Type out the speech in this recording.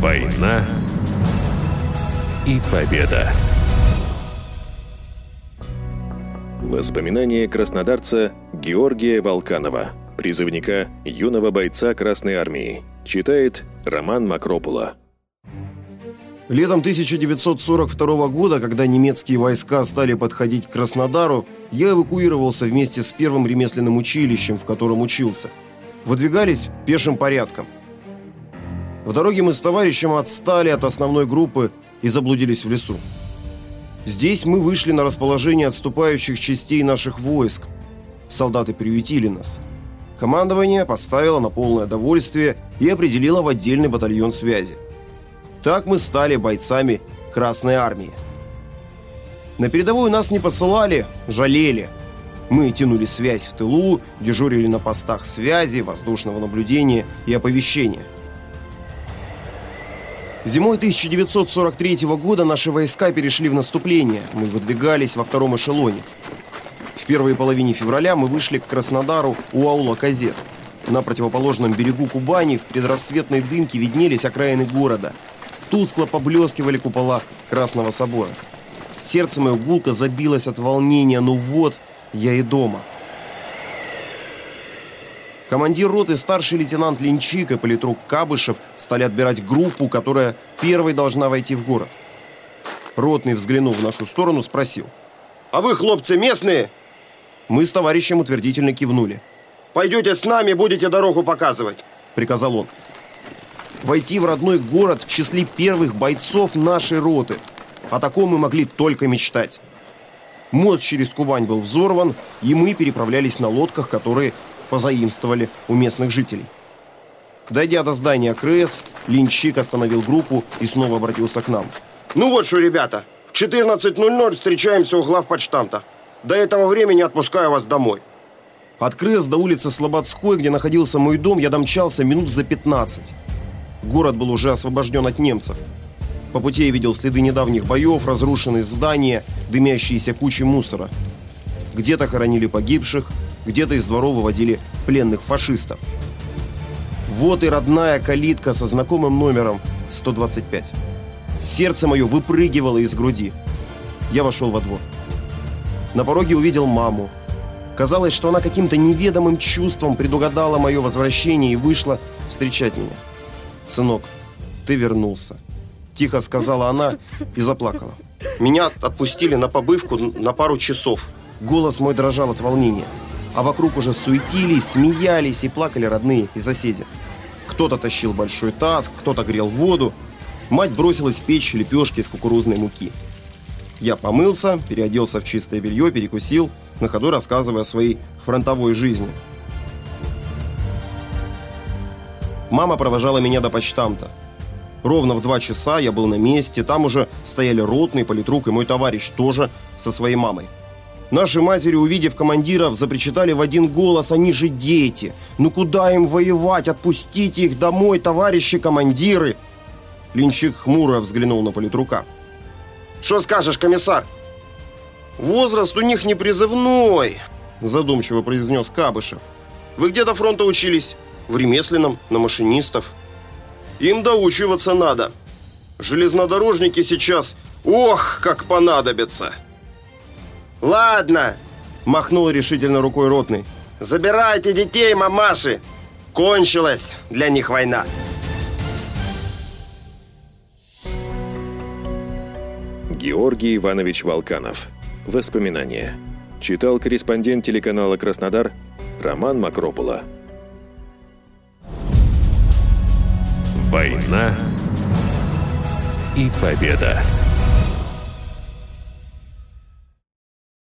Война и победа. Воспоминания краснодарца Георгия Волканова, призывника юного бойца Красной Армии. Читает Роман Макропула. Летом 1942 года, когда немецкие войска стали подходить к Краснодару, я эвакуировался вместе с первым ремесленным училищем, в котором учился. Выдвигались пешим порядком. В дороге мы с товарищем отстали от основной группы и заблудились в лесу. Здесь мы вышли на расположение отступающих частей наших войск. Солдаты приютили нас. Командование поставило на полное довольствие и определило в отдельный батальон связи. Так мы стали бойцами Красной Армии. На передовую нас не посылали, жалели. Мы тянули связь в тылу, дежурили на постах связи, воздушного наблюдения и оповещения. Зимой 1943 года наши войска перешли в наступление. Мы выдвигались во втором эшелоне. В первой половине февраля мы вышли к Краснодару у аула Казет. На противоположном берегу Кубани в предрассветной дымке виднелись окраины города – Тускло поблескивали купола Красного собора. Сердце мое гулко забилось от волнения, ну вот, я и дома. Командир роты старший лейтенант Линчик и политрук Кабышев стали отбирать группу, которая первой должна войти в город. Ротный, взглянув в нашу сторону, спросил. «А вы, хлопцы, местные?» Мы с товарищем утвердительно кивнули. «Пойдете с нами, будете дорогу показывать», — приказал он войти в родной город в числе первых бойцов нашей роты. О таком мы могли только мечтать. Мост через Кубань был взорван, и мы переправлялись на лодках, которые позаимствовали у местных жителей. Дойдя до здания КРС, Линчик остановил группу и снова обратился к нам. «Ну вот что, ребята, в 14.00 встречаемся у главпочтамта. До этого времени отпускаю вас домой». От КРС до улицы Слободской, где находился мой дом, я домчался минут за 15. Город был уже освобожден от немцев. По пути я видел следы недавних боев, разрушенные здания, дымящиеся кучи мусора. Где-то хоронили погибших, где-то из дворов выводили пленных фашистов. Вот и родная калитка со знакомым номером 125. Сердце мое выпрыгивало из груди. Я вошел во двор. На пороге увидел маму. Казалось, что она каким-то неведомым чувством предугадала мое возвращение и вышла встречать меня. «Сынок, ты вернулся», – тихо сказала она и заплакала. «Меня отпустили на побывку на пару часов». Голос мой дрожал от волнения, а вокруг уже суетились, смеялись и плакали родные и соседи. Кто-то тащил большой таз, кто-то грел воду. Мать бросилась печь лепешки из кукурузной муки. Я помылся, переоделся в чистое белье, перекусил, на ходу рассказывая о своей фронтовой жизни – Мама провожала меня до почтамта. Ровно в два часа я был на месте, там уже стояли ротный, политрук и мой товарищ тоже со своей мамой. Наши матери, увидев командиров, запричитали в один голос, они же дети. Ну куда им воевать? Отпустите их домой, товарищи командиры. Линчик хмуро взглянул на политрука. Что скажешь, комиссар? Возраст у них не призывной, задумчиво произнес Кабышев. Вы где до фронта учились? в ремесленном, на машинистов. Им доучиваться надо. Железнодорожники сейчас, ох, как понадобятся. Ладно, махнул решительно рукой ротный. Забирайте детей, мамаши. Кончилась для них война. Георгий Иванович Волканов. Воспоминания. Читал корреспондент телеканала «Краснодар» Роман Макропула. Война и победа.